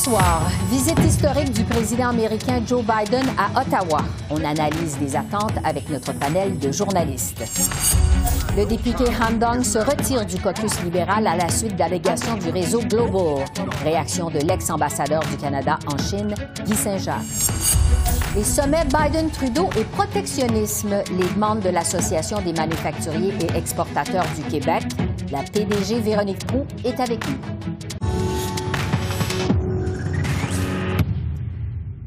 Soir, visite historique du président américain Joe Biden à Ottawa. On analyse les attentes avec notre panel de journalistes. Le député Han Dong se retire du caucus libéral à la suite d'allégations du réseau Global. Réaction de l'ex-ambassadeur du Canada en Chine, Guy Saint-Jacques. Les sommets Biden-Trudeau et protectionnisme, les demandes de l'Association des manufacturiers et exportateurs du Québec. La PDG Véronique Proux est avec nous.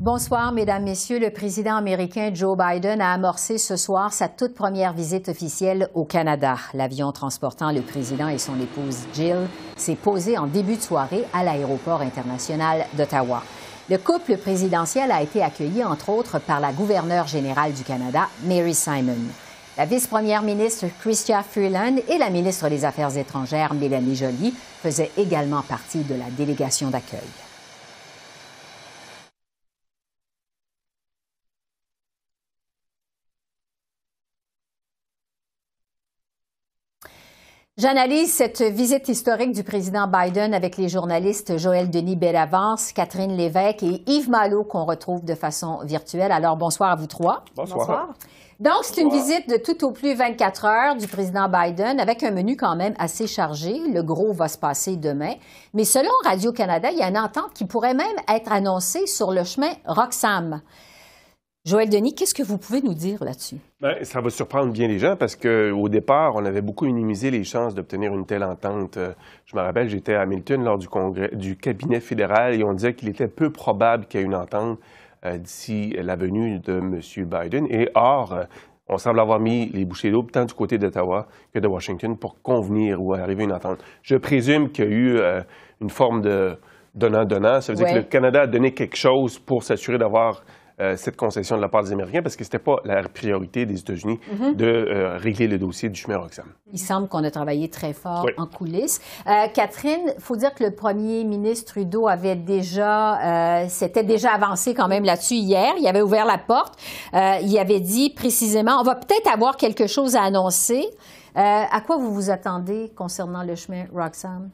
Bonsoir, Mesdames, Messieurs. Le président américain Joe Biden a amorcé ce soir sa toute première visite officielle au Canada. L'avion transportant le président et son épouse Jill s'est posé en début de soirée à l'aéroport international d'Ottawa. Le couple présidentiel a été accueilli, entre autres, par la gouverneure générale du Canada, Mary Simon. La vice-première ministre Chrystia Freeland et la ministre des Affaires étrangères, Mélanie Joly, faisaient également partie de la délégation d'accueil. J'analyse cette visite historique du président Biden avec les journalistes Joël Denis Bellavance, Catherine Lévesque et Yves Malo qu'on retrouve de façon virtuelle. Alors bonsoir à vous trois. Bonsoir. Donc c'est une visite de tout au plus 24 heures du président Biden avec un menu quand même assez chargé. Le gros va se passer demain. Mais selon Radio-Canada, il y a une entente qui pourrait même être annoncée sur le chemin Roxham. Joël Denis, qu'est-ce que vous pouvez nous dire là-dessus? Bien, ça va surprendre bien les gens parce qu'au départ, on avait beaucoup minimisé les chances d'obtenir une telle entente. Euh, je me rappelle, j'étais à Hamilton lors du congrès du cabinet fédéral et on disait qu'il était peu probable qu'il y ait une entente euh, d'ici la venue de M. Biden. Et or, euh, on semble avoir mis les bouchées d'eau tant du côté d'Ottawa que de Washington pour convenir ou arriver à une entente. Je présume qu'il y a eu une forme de donnant-donnant. Ça veut dire que le Canada a donné quelque chose pour s'assurer d'avoir euh, cette concession de la part des Américains parce que ce n'était pas la priorité des États-Unis mhm. de euh, régler le dossier du chemin Roxham. Il semble qu'on a travaillé très fort en coulisses. Euh, Catherine, il faut dire que le premier ministre Trudeau avait déjà, s'était déjà avancé quand même là-dessus hier. Il avait ouvert la porte. il avait dit précisément, on va peut-être avoir quelque chose à annoncer. à quoi vous vous attendez concernant le chemin Roxham?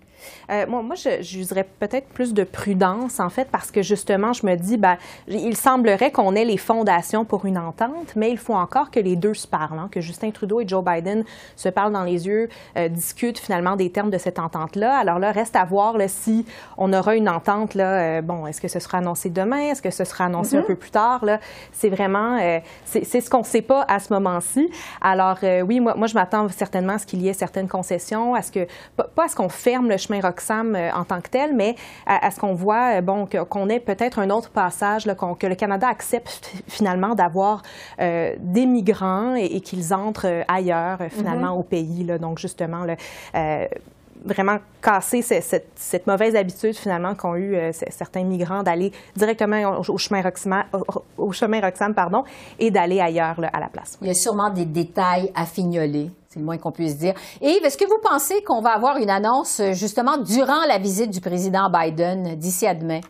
Euh, moi, moi, j'userais peut-être plus de prudence, en fait, parce que justement, je me dis, ben, il semblerait qu'on ait les fondations pour une entente, mais il faut encore que les deux se parlent, hein, que Justin Trudeau et Joe Biden se parlent dans les yeux, euh, discutent finalement des termes de cette entente-là. Alors là, reste à voir si on aura une entente. Là, euh, bon, est-ce que ce sera annoncé demain? Est-ce que ce sera annoncé un mm-hmm. peu plus tard? Là? C'est vraiment, c'est ce qu'on ne sait pas à ce moment-ci. Alors oui, moi, moi je m'attends certainement à ce qu'il y ait certaines concessions, à ce que, pas à ce qu'on ferme le chemin chemin Roxham euh, en tant que tel, mais à, ce qu'on voit, euh, bon, qu'on ait peut-être un autre passage, là, que le Canada accepte finalement d'avoir euh, des migrants et, qu'ils entrent ailleurs finalement mm-hmm. au pays. Là, donc justement, là, vraiment casser cette, mauvaise habitude finalement qu'ont eu certains migrants d'aller directement au, chemin Roxham, au, chemin Roxham pardon, et d'aller ailleurs à la place. Il y a sûrement des détails à fignoler. C'est le moins qu'on puisse dire. Et est-ce que vous pensez qu'on va avoir une annonce justement durant la visite du président Biden d'ici à demain?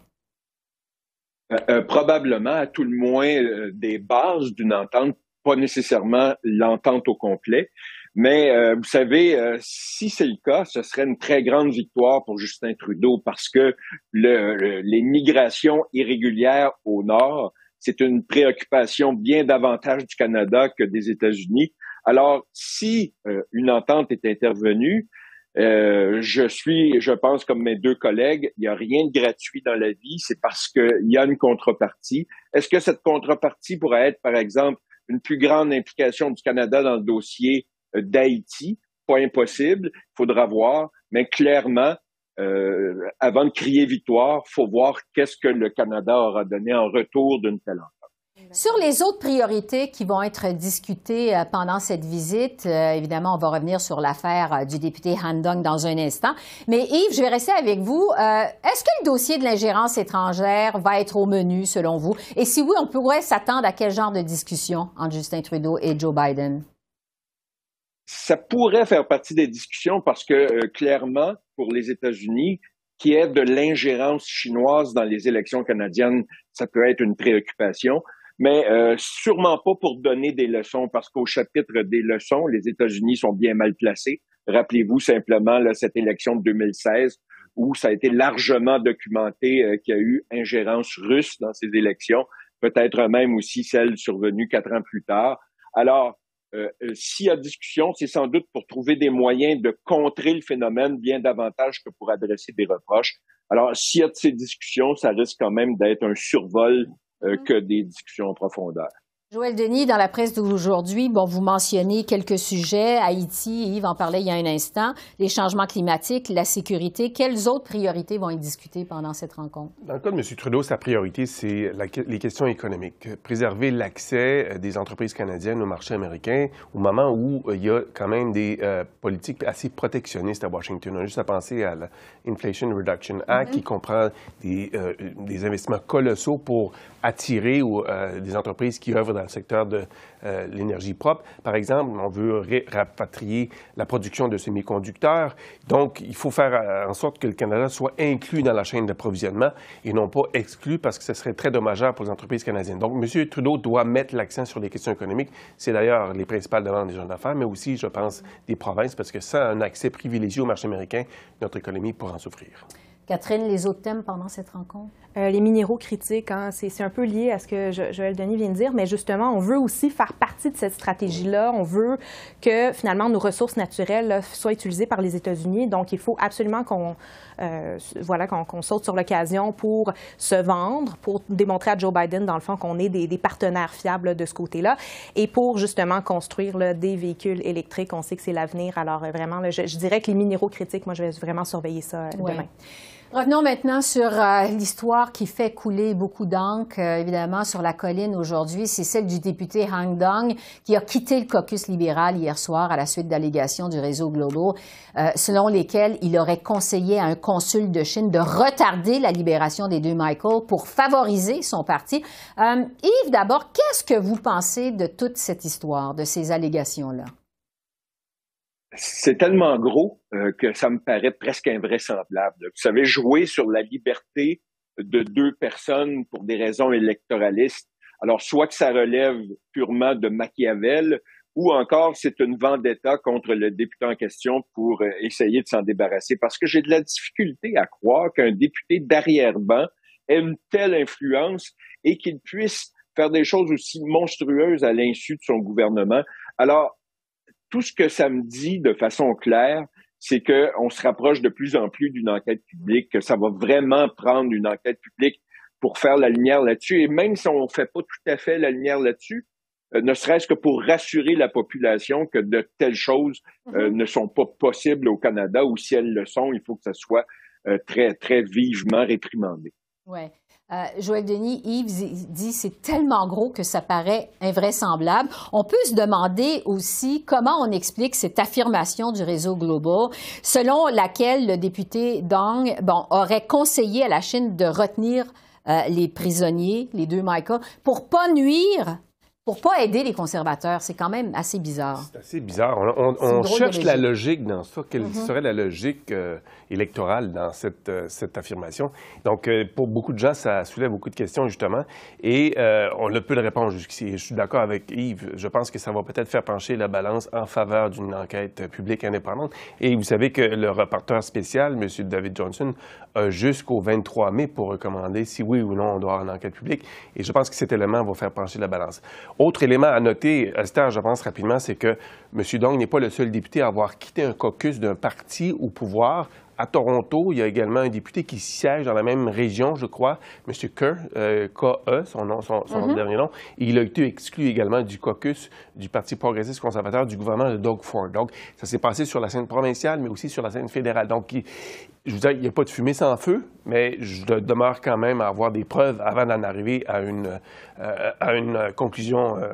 Euh, euh, probablement, à tout le moins, euh, des bases d'une entente, pas nécessairement l'entente au complet. Mais vous savez, si c'est le cas, ce serait une très grande victoire pour Justin Trudeau parce que les migrations irrégulières au nord, c'est une préoccupation bien davantage du Canada que des États-Unis. Alors, si euh, une entente est intervenue, euh, je suis, je pense, comme mes deux collègues, il n'y a rien de gratuit dans la vie, c'est parce qu'il y a une contrepartie. Est-ce que cette contrepartie pourrait être, par exemple, une plus grande implication du Canada dans le dossier euh, d'Haïti? Pas impossible, il faudra voir, mais clairement, avant de crier victoire, faut voir qu'est-ce que le Canada aura donné en retour d'une telle entente. Sur les autres priorités qui vont être discutées euh, pendant cette visite, euh, évidemment, on va revenir sur l'affaire euh, du député Han Dong dans un instant. Mais Yves, je vais rester avec vous. Est-ce que le dossier de l'ingérence étrangère va être au menu, selon vous? Et si oui, on pourrait s'attendre à quel genre de discussion entre Justin Trudeau et Joe Biden? Ça pourrait faire partie des discussions parce que, clairement, pour les États-Unis, qui est de l'ingérence chinoise dans les élections canadiennes, ça peut être une préoccupation mais euh, sûrement pas pour donner des leçons, parce qu'au chapitre des leçons, les États-Unis sont bien mal placés. Rappelez-vous simplement là, cette élection de 2016 où ça a été largement documenté euh, qu'il y a eu ingérence russe dans ces élections, peut-être même aussi celle survenue quatre ans plus tard. Alors, euh, s'il y a discussion, c'est sans doute pour trouver des moyens de contrer le phénomène bien davantage que pour adresser des reproches. Alors, s'il y a de ces discussions, ça risque quand même d'être un survol euh, mm-hmm. que des discussions en profondeur. Joël Denis, dans la presse d'aujourd'hui, bon, vous mentionnez quelques sujets. Haïti, Yves en parlait il y a un instant. Les changements climatiques, la sécurité. Quelles autres priorités vont être discutées pendant cette rencontre? Dans le cas de M. Trudeau, sa priorité, c'est les questions économiques. Préserver l'accès euh, des entreprises canadiennes au marché américain au moment où euh, il y a quand même des euh, politiques assez protectionnistes à Washington. On a juste à penser à l'Inflation Reduction Act mm-hmm. qui comprend des, des, investissements colossaux pour attirer ou, des entreprises qui œuvrent dans le secteur de euh, l'énergie propre. Par exemple, on veut rapatrier la production de semi-conducteurs. Donc, il faut faire euh, en sorte que le Canada soit inclus dans la chaîne d'approvisionnement et non pas exclu parce que ce serait très dommageable pour les entreprises canadiennes. Donc, M. Trudeau doit mettre l'accent sur les questions économiques. C'est d'ailleurs les principales demandes des gens d'affaires, mais aussi, je pense, des provinces, parce que sans un accès privilégié au marché américain, notre économie pourra en souffrir. Catherine, les autres thèmes pendant cette rencontre? Euh, les minéraux critiques, hein, c'est un peu lié à ce que Joël Denis vient de dire, mais justement, on veut aussi faire partie de cette stratégie-là. On veut que finalement nos ressources naturelles soient utilisées par les États-Unis. Donc, il faut absolument qu'on euh, voilà, qu'on saute sur l'occasion pour se vendre, pour démontrer à Joe Biden, dans le fond, qu'on est des, partenaires fiables de ce côté-là, et pour justement construire des véhicules électriques. On sait que c'est l'avenir. Alors, euh, vraiment, je, dirais que les minéraux critiques, moi, je vais vraiment surveiller ça demain. Revenons maintenant sur euh, l'histoire qui fait couler beaucoup d'encre, euh, évidemment, sur la colline aujourd'hui. C'est celle du député Hang Dong qui a quitté le caucus libéral hier soir à la suite d'allégations du réseau Globo, euh, selon lesquelles il aurait conseillé à un consul de Chine de retarder la libération des deux Michael pour favoriser son parti. Yves, d'abord, qu'est-ce que vous pensez de toute cette histoire, de ces allégations-là? C'est tellement gros euh, que ça me paraît presque invraisemblable. Vous savez, jouer sur la liberté de deux personnes pour des raisons électoralistes, alors soit que ça relève purement de Machiavel, ou encore c'est une vendetta contre le député en question pour euh, essayer de s'en débarrasser. Parce que j'ai de la difficulté à croire qu'un député d'arrière-ban ait une telle influence et qu'il puisse faire des choses aussi monstrueuses à l'insu de son gouvernement. Alors, tout ce que ça me dit de façon claire, c'est qu'on se rapproche de plus en plus d'une enquête publique, que ça va vraiment prendre une enquête publique pour faire la lumière là-dessus. Et même si on ne fait pas tout à fait la lumière là-dessus, euh, ne serait-ce que pour rassurer la population que de telles choses euh, mm-hmm. ne sont pas possibles au Canada, ou si elles le sont, il faut que ça soit euh, très, très vivement réprimandé. Ouais. Euh, Joël Denis, Yves dit c'est tellement gros que ça paraît invraisemblable. On peut se demander aussi comment on explique cette affirmation du réseau Global, selon laquelle le député Dong bon, aurait conseillé à la Chine de retenir euh, les prisonniers, les deux Michael, pour pas nuire pour pas aider les conservateurs. C'est quand même assez bizarre. C'est assez bizarre. On, cherche la logique dans ça. Quelle mm-hmm. serait la logique euh, électorale dans cette, euh, cette affirmation? Donc, euh, pour beaucoup de gens, ça soulève beaucoup de questions, justement. Et on ne peut le répondre jusqu'ici. Je suis d'accord avec Yves. Je pense que ça va peut-être faire pencher la balance en faveur d'une enquête publique indépendante. Et vous savez que le rapporteur spécial, M. David Johnson, a jusqu'au 23 mai pour recommander si oui ou non on doit avoir une enquête publique. Et je pense que cet élément va faire pencher la balance. Autre élément à noter, Esther, je pense rapidement, c'est que M. Dong n'est pas le seul député à avoir quitté un caucus d'un parti au pouvoir à Toronto, il y a également un député qui siège dans la même région, je crois, M. Kerr, euh, K-E, son, nom, son, mm-hmm. dernier nom, et il a été exclu également du caucus du Parti progressiste conservateur du gouvernement de Doug Ford. Donc, ça s'est passé sur la scène provinciale, mais aussi sur la scène fédérale. Donc, je vous dis, il n'y a pas de fumée sans feu, mais je demeure quand même à avoir des preuves avant d'en arriver à une, euh, à une conclusion euh,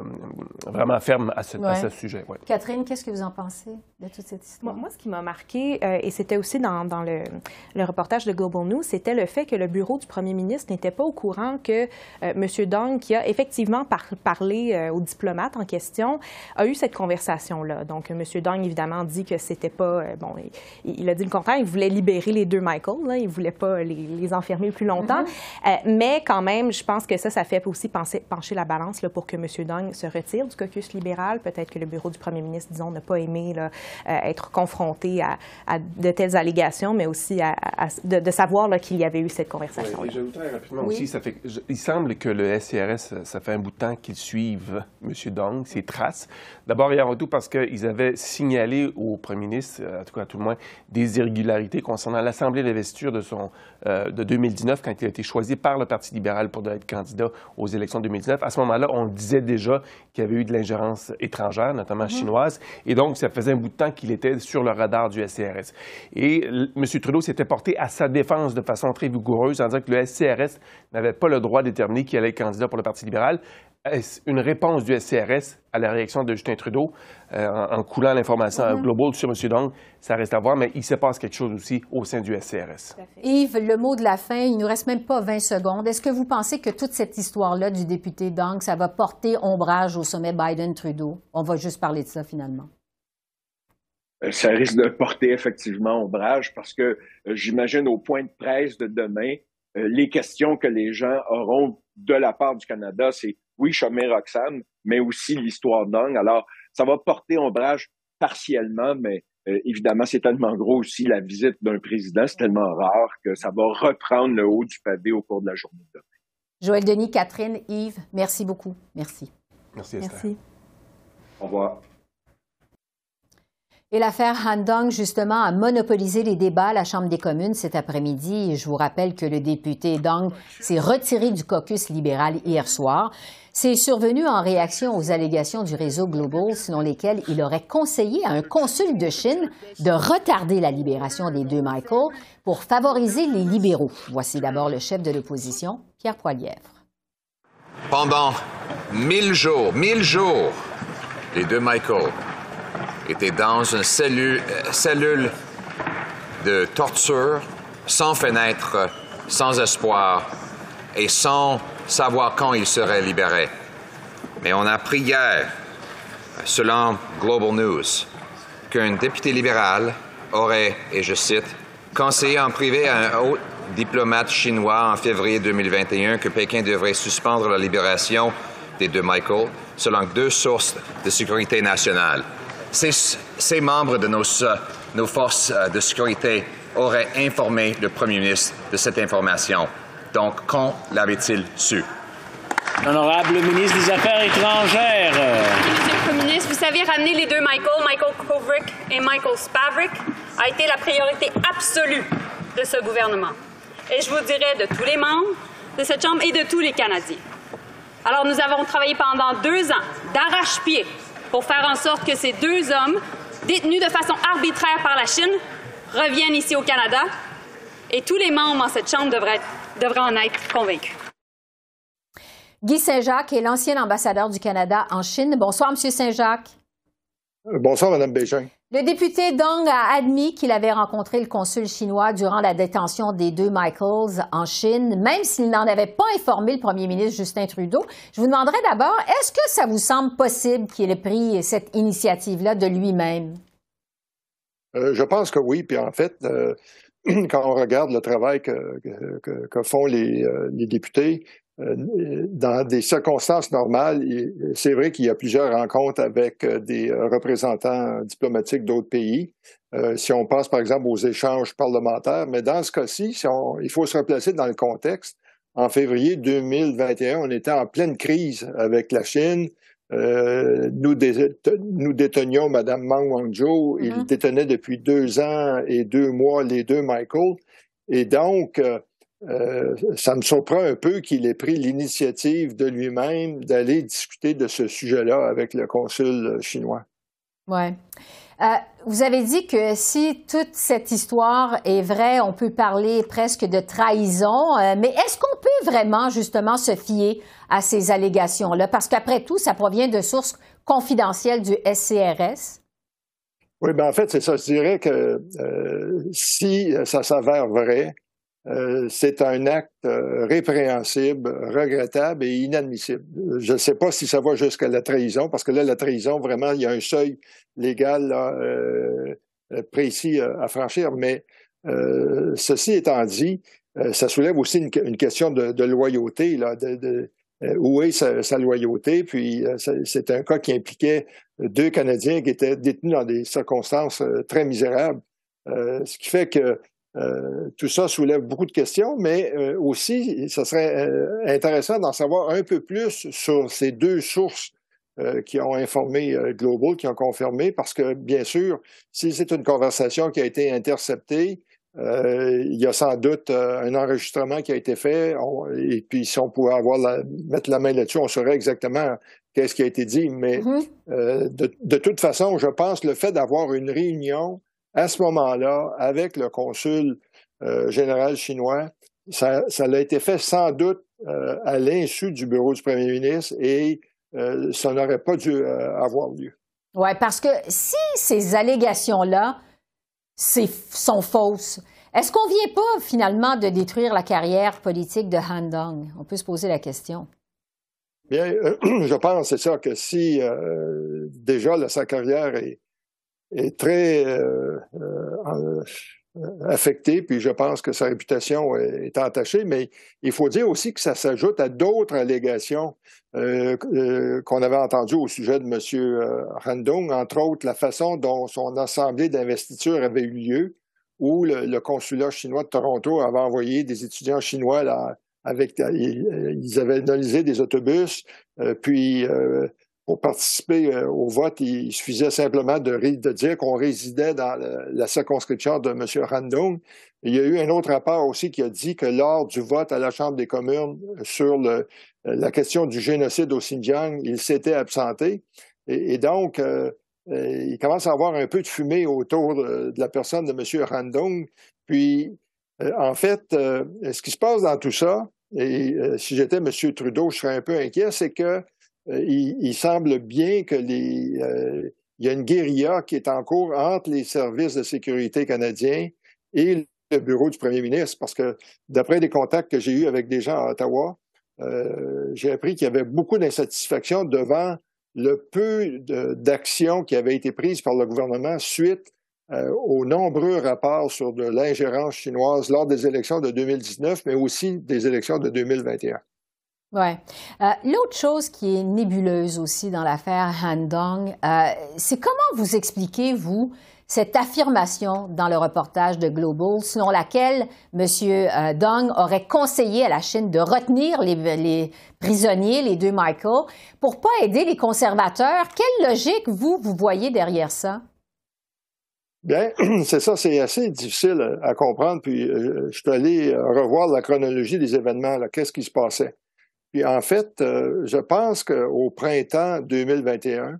vraiment ferme à ce, sujet. Catherine, qu'est-ce que vous en pensez de toute cette histoire? Moi, ce qui m'a marqué, euh, et c'était aussi dans, dans le, le, reportage de Global News, c'était le fait que le bureau du premier ministre n'était pas au courant que M. Dong, qui a effectivement parlé aux diplomates en question, a eu cette conversation-là. Donc, M. Dong, évidemment, dit que c'était pas... bon, il, il, a dit le contraire, il voulait libérer les deux Michael. Là. Il ne voulait pas les, enfermer plus longtemps. Mm-hmm. Euh, mais quand même, je pense que ça, ça fait aussi pencher la balance là, pour que M. Dong se retire du caucus libéral. Peut-être que le bureau du premier ministre, disons, n'a pas aimé là, euh, être confronté à, de telles allégations, mais aussi à, de, savoir qu'il y avait eu cette conversation. Oui, j'ajouterais rapidement aussi, ça fait, il semble que le SCRS, ça fait un bout de temps qu'ils suivent M. Dong, ses traces. D'abord et avant tout parce qu'ils avaient signalé au premier ministre, en tout cas à tout le moins, des irrégularités concernant l'Assemblée d'investiture de, son, euh, de 2019, quand il a été choisi par le Parti libéral pour être candidat aux élections de 2019. À ce moment-là, on disait déjà qu'il y avait eu de l'ingérence étrangère, notamment mhm. chinoise, et donc ça faisait un bout de temps qu'il était sur le radar du SCRS. Et M. Trudeau s'était porté à sa défense de façon très vigoureuse en disant que le SCRS n'avait pas le droit de déterminer qui allait être candidat pour le Parti libéral une réponse du SCRS à la réaction de Justin Trudeau euh, en, coulant l'information mm global sur M. Dong? Ça reste à voir, mais il se passe quelque chose aussi au sein du SCRS. Yves, le mot de la fin, il ne nous reste même pas 20 secondes. Est-ce que vous pensez que toute cette histoire-là du député Dong, ça va porter ombrage au sommet Biden-Trudeau? On va juste parler de ça finalement. Euh, ça risque de porter effectivement ombrage parce que euh, j'imagine au point de presse de demain, les questions que les gens auront de la part du Canada, c'est oui, Chomé Roxane, mais aussi l'histoire d'Ong. Alors, ça va porter ombrage partiellement, mais euh, évidemment, c'est tellement gros aussi la visite d'un président, c'est tellement rare que ça va reprendre le haut du pavé au cours de la journée de demain. Joël Denis, Catherine, Yves, merci beaucoup. Merci. Merci, Esther. Merci. Au revoir. Et l'affaire Han justement, a monopolisé les débats à la Chambre des communes cet après-midi. Je vous rappelle que le député Dong s'est retiré du caucus libéral hier soir. C'est survenu en réaction aux allégations du réseau Global selon lesquelles il aurait conseillé à un consul de Chine de retarder la libération des deux Michael pour favoriser les libéraux. Voici d'abord le chef de l'opposition, Pierre Poilièvre. Pendant mille jours, mille jours, les deux Michael étaient dans une cellule, euh, cellule de torture, sans fenêtre, sans espoir et sans savoir quand il serait libéré. Mais on a appris hier, selon Global News, qu'un député libéral aurait, et je cite, conseillé en privé à un haut diplomate chinois en février 2021 que Pékin devrait suspendre la libération des deux Michael, selon deux sources de sécurité nationale. Ces, ces membres de nos, nos forces de sécurité auraient informé le premier ministre de cette information. Donc, quand l'avait-il su? L'honorable ministre des Affaires étrangères. Monsieur le Premier ministre, vous savez, ramener les deux Michael, Michael Kovrick et Michael Spavrick, a été la priorité absolue de ce gouvernement. Et je vous dirais de tous les membres de cette Chambre et de tous les Canadiens. Alors, nous avons travaillé pendant deux ans d'arrache-pied pour faire en sorte que ces deux hommes, détenus de façon arbitraire par la Chine, reviennent ici au Canada. Et tous les membres en cette Chambre devraient en être convaincu. Guy Saint-Jacques est l'ancien ambassadeur du Canada en Chine. Bonsoir, M. Saint-Jacques. Bonsoir, Mme Bégin. Le député Dong a admis qu'il avait rencontré le consul chinois durant la détention des deux Michaels en Chine, même s'il n'en avait pas informé le premier ministre Justin Trudeau. Je vous demanderai d'abord, est-ce que ça vous semble possible qu'il ait pris cette initiative-là de lui-même? Euh, je pense que oui. Puis en fait, euh, quand on regarde le travail que, font les, euh, députés, dans des circonstances normales, c'est vrai qu'il y a plusieurs rencontres avec euh, des représentants diplomatiques d'autres pays. si on passe par exemple aux échanges parlementaires, mais dans ce cas-ci, si il faut se replacer dans le contexte. En février 2021, on était en pleine crise avec la Chine. nous, nous détenions Mme Mang Wangzhou. Il mm-hmm. détenait depuis deux ans et deux mois les deux Michael. Et donc, ça me surprend un peu qu'il ait pris l'initiative de lui-même d'aller discuter de ce sujet-là avec le consul chinois. Oui. Euh, vous avez dit que si toute cette histoire est vraie, on peut parler presque de trahison, euh, mais est-ce qu'on peut vraiment justement se fier à ces allégations-là? Parce qu'après tout, ça provient de sources confidentielles du SCRS. Oui, bien en fait, c'est ça. Je dirais que euh, si ça s'avère vrai, euh, c'est un acte euh, répréhensible, regrettable et inadmissible. Je ne sais pas si ça va jusqu'à la trahison, parce que là, la trahison, vraiment, il y a un seuil légal euh, précis à franchir, mais ceci étant dit, ça soulève aussi une, question de, loyauté, là, de, où est sa, loyauté, puis c'est un cas qui impliquait deux Canadiens qui étaient détenus dans des circonstances très misérables, ce qui fait que euh, tout ça soulève beaucoup de questions, mais euh, aussi, ce serait euh, intéressant d'en savoir un peu plus sur ces deux sources qui ont informé Global, qui ont confirmé, parce que, bien sûr, si c'est une conversation qui a été interceptée, il y a sans doute un enregistrement qui a été fait, et puis si on pouvait avoir mettre la main là-dessus, on saurait exactement qu'est-ce qui a été dit. Mais de, de, toute façon, je pense le fait d'avoir une réunion à ce moment-là, avec le consul euh, général chinois, ça, a été fait sans doute euh, à l'insu du bureau du premier ministre et euh, ça n'aurait pas dû avoir lieu. Oui, parce que si ces allégations-là sont fausses, est-ce qu'on ne vient pas finalement de détruire la carrière politique de Han Dong? On peut se poser la question. Bien, je pense, c'est ça, que si déjà sa carrière est, est très euh, euh, affecté, puis je pense que sa réputation est entachée, mais il faut dire aussi que ça s'ajoute à d'autres allégations euh, qu'on avait entendues au sujet de M. Handong, entre autres la façon dont son assemblée d'investiture avait eu lieu, où le, consulat chinois de Toronto avait envoyé des étudiants chinois là, avec ils avaient analysé des autobus, puis pour participer euh, au vote, il suffisait simplement de, dire qu'on résidait dans la circonscription de M. Randong. Il y a eu un autre rapport aussi qui a dit que lors du vote à la Chambre des communes sur le, la question du génocide au Xinjiang, il s'était absenté. Et, donc, euh, euh, il commence à avoir un peu de fumée autour de, la personne de M. Randong. Puis, en fait, ce qui se passe dans tout ça, et si j'étais M. Trudeau, je serais un peu inquiet, c'est que euh, il, semble bien que les, euh, il y a une guérilla qui est en cours entre les services de sécurité canadiens et le bureau du premier ministre, parce que d'après des contacts que j'ai eus avec des gens à Ottawa, euh, j'ai appris qu'il y avait beaucoup d'insatisfaction devant le peu d'actions qui avaient été prises par le gouvernement suite aux nombreux rapports sur de l'ingérence chinoise lors des élections de 2019, mais aussi des élections de 2021. Euh, l'autre chose qui est nébuleuse aussi dans l'affaire Han Dong, euh, c'est comment vous expliquez, vous, cette affirmation dans le reportage de Global selon laquelle M. Euh, Dong aurait conseillé à la Chine de retenir les, prisonniers, les deux Michael, pour pas aider les conservateurs? Quelle logique, vous, vous voyez derrière ça? Bien, c'est ça, c'est assez difficile à comprendre. Puis je suis allé revoir la chronologie des événements. Qu'est-ce qui se passait? Puis en fait, euh, je pense qu'au printemps 2021,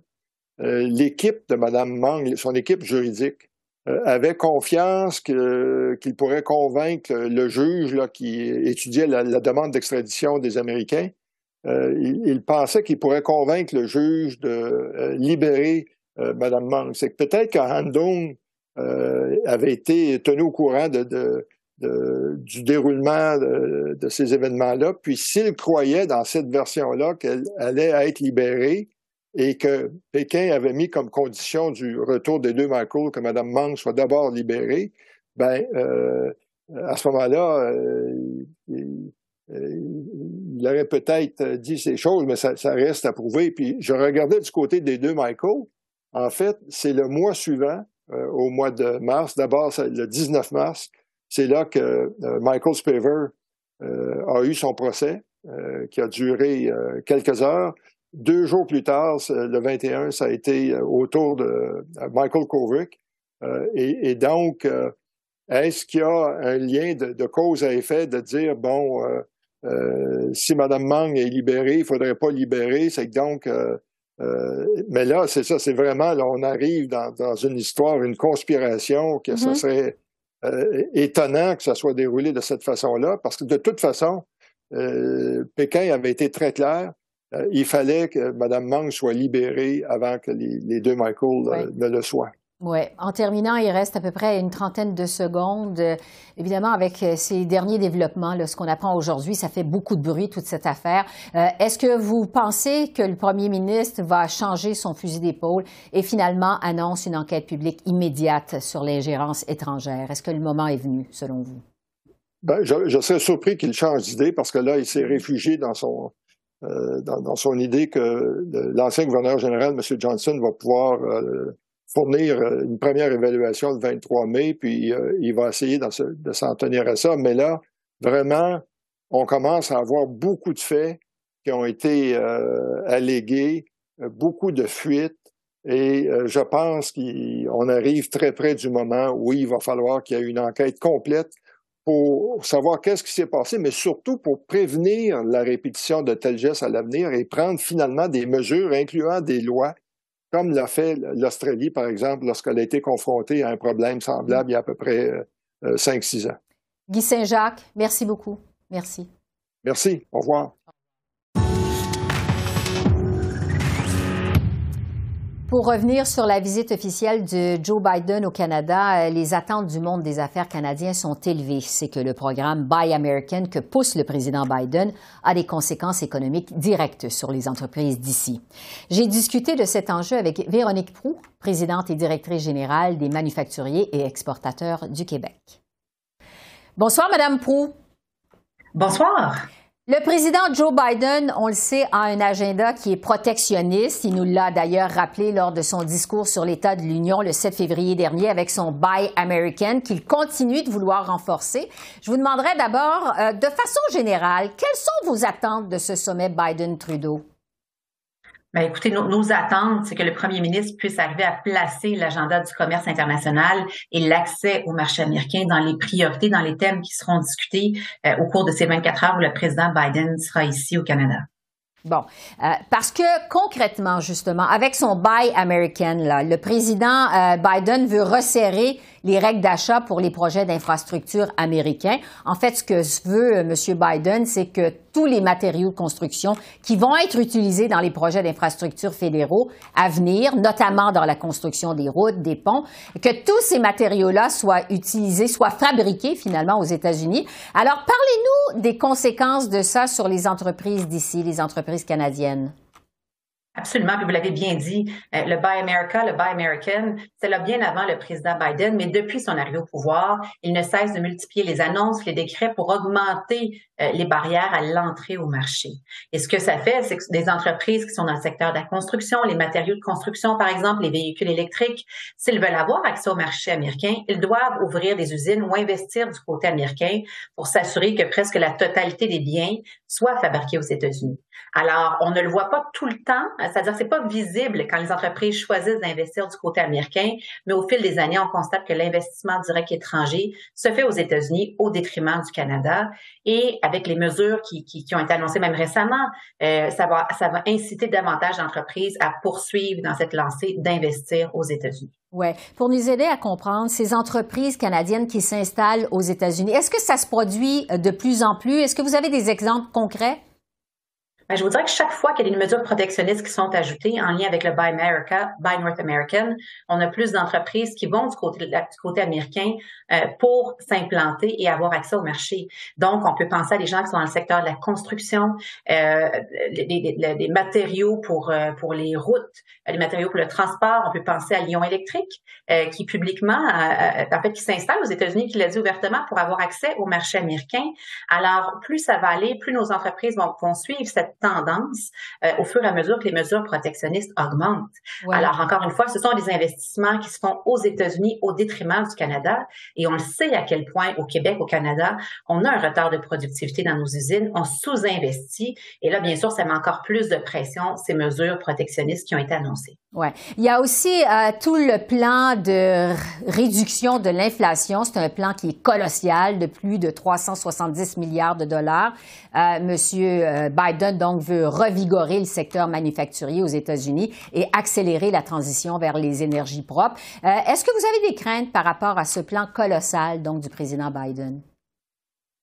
euh, l'équipe de Mme Mang, son équipe juridique, euh, avait confiance qu'il pourrait convaincre le juge qui étudiait la, demande d'extradition des Américains. il, pensait qu'il pourrait convaincre le juge de libérer Mme Mang. C'est que peut-être que Handong avait été tenu au courant de du déroulement de, ces événements-là. Puis s'il croyait dans cette version-là qu'elle allait être libérée et que Pékin avait mis comme condition du retour des deux Michael que Mme Mang soit d'abord libérée, ben euh, à ce moment-là, euh, il, aurait peut-être dit ces choses, mais ça, ça, reste à prouver. Puis je regardais du côté des deux Michael. En fait, c'est le mois suivant, euh, au mois de mars, d'abord le 19 mars, c'est là que euh, Michael Spaver euh, a eu son procès, euh, qui a duré quelques heures. deux jours plus tard, le 21, ça a été autour de Michael Kovic. Et, et, donc, est-ce qu'il y a un lien de, cause à effet de dire, bon, euh, si Mme Mang est libérée, il ne faudrait pas libérer, c'est que donc... Euh, mais là, c'est ça, c'est vraiment, là, on arrive dans, une histoire, une conspiration, que ce mm-hmm. serait étonnant que ça soit déroulé de cette façon-là, parce que de toute façon, Pékin avait été très clair, il fallait que Mme Mang soit libérée avant que les, deux Michael ne le soient. Oui. En terminant, il reste à peu près une trentaine de secondes. Euh, évidemment, avec euh, ces derniers développements, ce qu'on apprend aujourd'hui, ça fait beaucoup de bruit, toute cette affaire. Euh, est-ce que vous pensez que le premier ministre va changer son fusil d'épaule et finalement annonce une enquête publique immédiate sur l'ingérence étrangère? Est-ce que le moment est venu, selon vous? Ben, je, serais surpris qu'il change d'idée parce que là, il s'est réfugié dans son, dans, son idée que l'ancien gouverneur général, M. Johnson, va pouvoir fournir euh, une première évaluation le 23 mai, puis euh, il va essayer de s'en tenir à ça. Mais là, vraiment, on commence à avoir beaucoup de faits qui ont été euh, allégués, beaucoup de fuites, et je pense qu'on arrive très près du moment où il va falloir qu'il y ait une enquête complète pour savoir qu'est-ce qui s'est passé, mais surtout pour prévenir la répétition de tels gestes à l'avenir et prendre finalement des mesures, incluant des lois, comme l'a fait l'Australie, par exemple, lorsqu'elle a été confrontée à un problème semblable il y a à peu près 5-6 euh, ans. Guy Saint-Jacques, merci beaucoup. Merci. Merci. Au revoir. Pour revenir sur la visite officielle de Joe Biden au Canada, euh, les attentes du monde des affaires canadiens sont élevées. C'est que le programme Buy American que pousse le président Biden a des conséquences économiques directes sur les entreprises d'ici. J'ai discuté de cet enjeu avec Véronique Prou, présidente et directrice générale des manufacturiers et exportateurs du Québec. Bonsoir, Madame Prou. Bonsoir. Le président Joe Biden, on le sait, a un agenda qui est protectionniste. Il nous l'a d'ailleurs rappelé lors de son discours sur l'état de l'Union le 7 février dernier avec son Buy American qu'il continue de vouloir renforcer. Je vous demanderai d'abord, euh, de façon générale, quelles sont vos attentes de ce sommet Biden-Trudeau? Ben, écoutez, nos, attentes, c'est que le premier ministre puisse arriver à placer l'agenda du commerce international et l'accès au marché américain dans les priorités, dans les thèmes qui seront discutés euh, au cours de ces 24 heures où le président Biden sera ici au Canada. Bon, euh, parce que concrètement, justement, avec son Buy American, là, le président euh, Biden veut resserrer les règles d'achat pour les projets d'infrastructure américains. En fait, ce que veut euh, M. Biden, c'est que tous les matériaux de construction qui vont être utilisés dans les projets d'infrastructure fédéraux à venir, notamment dans la construction des routes, des ponts, que tous ces matériaux-là soient utilisés, soient fabriqués finalement aux États-Unis. Alors, parlez-nous des conséquences de ça sur les entreprises d'ici, les entreprises canadiennes. Absolument, puis vous l'avez bien dit, euh, le Buy America, le Buy American, c'est là bien avant le président Biden, mais depuis son arrivée au pouvoir, il ne cesse de multiplier les annonces, les décrets pour augmenter euh, les barrières à l'entrée au marché. Et ce que ça fait, c'est que des entreprises qui sont dans le secteur de la construction, les matériaux de construction, par exemple, les véhicules électriques, s'ils veulent avoir accès au marché américain, ils doivent ouvrir des usines ou investir du côté américain pour s'assurer que presque la totalité des biens soient fabriqués aux États-Unis. Alors, on ne le voit pas tout le temps, c'est-à-dire c'est pas visible quand les entreprises choisissent d'investir du côté américain, mais au fil des années, on constate que l'investissement direct étranger se fait aux États-Unis au détriment du Canada. Et avec les mesures qui, qui, ont été annoncées même récemment, euh, ça, va, ça va inciter davantage d'entreprises à poursuivre dans cette lancée d'investir aux États-Unis. Oui. Pour nous aider à comprendre ces entreprises canadiennes qui s'installent aux États-Unis, est-ce que ça se produit de plus en plus? Est-ce que vous avez des exemples concrets? Ben, je vous dirais que chaque fois qu'il y a des mesures protectionnistes qui sont ajoutées en lien avec le Buy America, Buy North American, on a plus d'entreprises qui vont du côté, du côté américain euh, pour s'implanter et avoir accès au marché. Donc, on peut penser à des gens qui sont dans le secteur de la construction, euh, des, matériaux pour euh, pour les routes, les matériaux pour le transport. On peut penser à Lyon Électrique, euh, qui publiquement, en fait, qui s'installe aux États-Unis, qui l'a dit ouvertement pour avoir accès au marché américain. Alors, plus ça va aller, plus nos entreprises vont, vont suivre cette tendance euh, au fur et à mesure que les mesures protectionnistes augmentent. Alors, encore une fois, ce sont des investissements qui se font aux États-Unis au détriment du Canada. Et on le sait à quel point au Québec, au Canada, on a un retard de productivité dans nos usines, on sous-investit. Et là, bien sûr, ça met encore plus de pression, ces mesures protectionnistes qui ont été annoncées. Ouais. Il y a aussi euh, tout le plan de réduction de l'inflation. C'est un plan qui est colossal de plus de 370 milliards de dollars. Euh, Monsieur euh, Biden donc veut revigorer le secteur manufacturier aux États-Unis et accélérer la transition vers les énergies propres. Est-ce que vous avez des craintes par rapport à ce plan colossal donc du président Biden?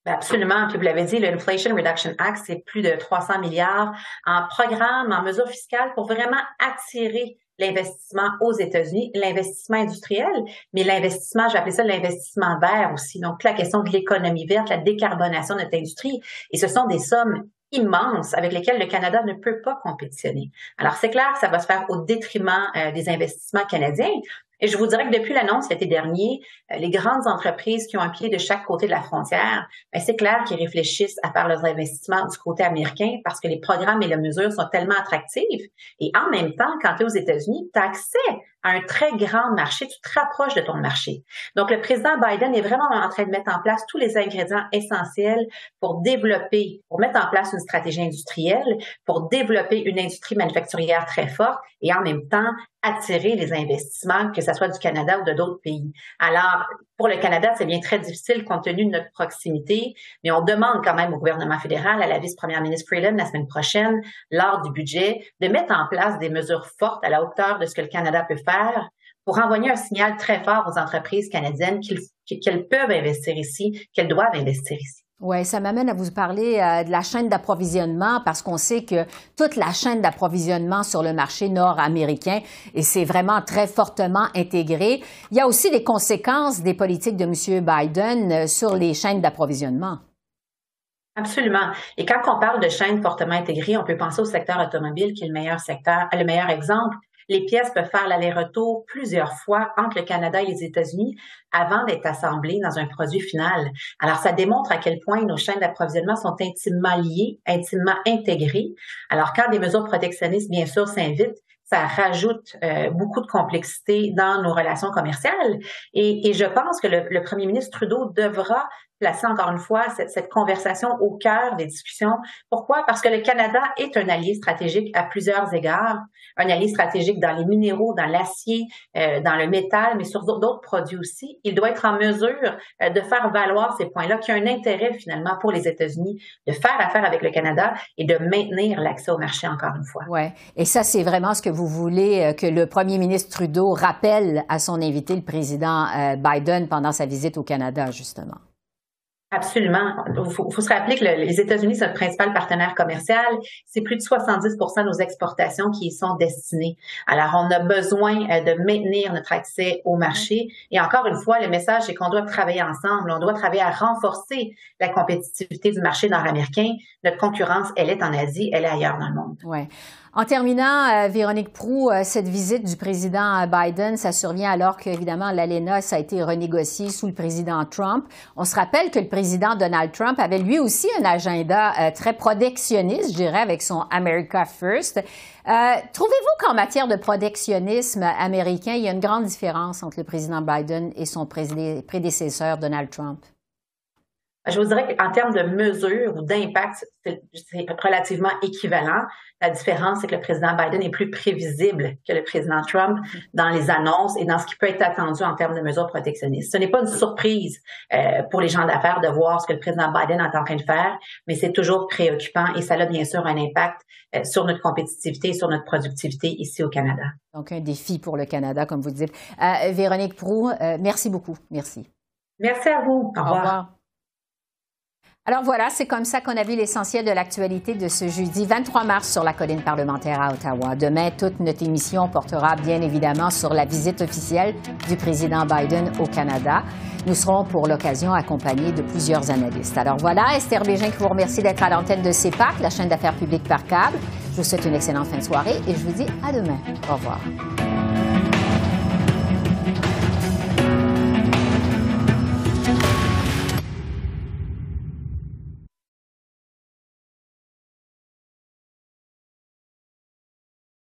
Ben, absolument. Puis vous l'avez dit, l'Inflation Reduction Act, c'est plus de 300 milliards en programme, en mesures fiscales pour vraiment attirer l'investissement aux États-Unis, l'investissement industriel, mais l'investissement, j'appelle ça l'investissement vert aussi. Donc, la question de l'économie verte, la décarbonation de notre industrie. Et ce sont des sommes immenses avec lesquelles le Canada ne peut pas compétitionner. Alors, c'est clair ça va se faire au détriment euh, des investissements canadiens. Et je vous dirais que depuis l'annonce l'été dernier, euh, les grandes entreprises qui ont un pied de chaque côté de la frontière, ben, c'est clair qu'ils réfléchissent à faire leurs investissements du côté américain parce que les programmes et les mesures sont tellement attractifs. Et en même temps, quand tu es aux États-Unis, tu as accès à un très grand marché, tu te rapproches de ton marché. Donc, le président Biden est vraiment en train de mettre en place tous les ingrédients essentiels pour développer, pour mettre en place une stratégie industrielle, pour développer une industrie manufacturière très forte et en même temps attirer les investissements, que ce soit du Canada ou de d'autres pays. Alors, pour le Canada, c'est bien très difficile compte tenu de notre proximité, mais on demande quand même au gouvernement fédéral, à la vice-première ministre Freeland la semaine prochaine, lors du budget, de mettre en place des mesures fortes à la hauteur de ce que le Canada peut faire pour envoyer un signal très fort aux entreprises canadiennes qu'elles peuvent investir ici, qu'elles doivent investir ici. Oui, ça m'amène à vous parler euh, de la chaîne d'approvisionnement parce qu'on sait que toute la chaîne d'approvisionnement sur le marché nord-américain, et c'est vraiment très fortement intégré. Il y a aussi des conséquences des politiques de M. Biden euh, sur les chaînes d'approvisionnement. Absolument. Et quand on parle de chaînes fortement intégrées, on peut penser au secteur automobile qui est le meilleur secteur, le meilleur exemple les pièces peuvent faire l'aller-retour plusieurs fois entre le Canada et les États-Unis avant d'être assemblées dans un produit final. Alors, ça démontre à quel point nos chaînes d'approvisionnement sont intimement liées, intimement intégrées. Alors, quand des mesures protectionnistes, bien sûr, s'invitent, ça rajoute euh, beaucoup de complexité dans nos relations commerciales. Et, je pense que le, premier ministre Trudeau devra placer encore une fois cette, conversation au cœur des discussions. Pourquoi? Parce que le Canada est un allié stratégique à plusieurs égards, un allié stratégique dans les minéraux, dans l'acier, euh, dans le métal, mais sur d'autres produits aussi. Il doit être en mesure euh, de faire valoir ces points-là, qui ont un intérêt finalement pour les États-Unis de faire affaire avec le Canada et de maintenir l'accès au marché encore une fois. Ouais, et ça c'est vraiment ce que vous voulez euh, que le premier ministre Trudeau rappelle à son invité, le président Biden, pendant sa visite au Canada, justement. Absolument. Il faut, se rappeler que les États-Unis sont notre principal partenaire commercial. C'est plus de 70 de nos exportations qui y sont destinées. Alors, on a besoin euh, de maintenir notre accès au marché. Et encore une fois, le message, c'est qu'on doit travailler ensemble. On doit travailler à renforcer la compétitivité du marché nord-américain. Notre concurrence, elle est en Asie, elle est ailleurs dans le monde. Ouais. En terminant, euh, Véronique Prou, euh, cette visite du président euh, Biden, ça survient alors qu'évidemment l'ALENA, ça a été renégocié sous le président Trump. On se rappelle que le président Donald Trump avait lui aussi un agenda très protectionniste, je dirais, avec son America First. Trouvez-vous qu'en matière de protectionnisme américain, il y a une grande différence entre le président Biden et son prédécesseur Donald Trump? Je vous dirais qu'en termes de mesures ou d'impact, c'est relativement équivalent. La différence, c'est que le président Biden est plus prévisible que le président Trump dans les annonces et dans ce qui peut être attendu en termes de mesures protectionnistes. Ce n'est pas une surprise euh, pour les gens d'affaires de voir ce que le président Biden est en train de faire, mais c'est toujours préoccupant et ça a bien sûr un impact euh, sur notre compétitivité et sur notre productivité ici au Canada. Donc un défi pour le Canada, comme vous dites. Euh, Véronique Prou, merci beaucoup. Merci. Merci à vous. Au revoir. Au revoir. Alors voilà, c'est comme ça qu'on a vu l'essentiel de l'actualité de ce jeudi 23 mars sur la colline parlementaire à Ottawa. Demain, toute notre émission portera bien évidemment sur la visite officielle du président Biden au Canada. Nous serons pour l'occasion accompagnés de plusieurs analystes. Alors voilà, Esther Bégin qui vous remercie d'être à l'antenne de CEPAC, la chaîne d'affaires publiques par câble. Je vous souhaite une excellente fin de soirée et je vous dis à demain. Au revoir.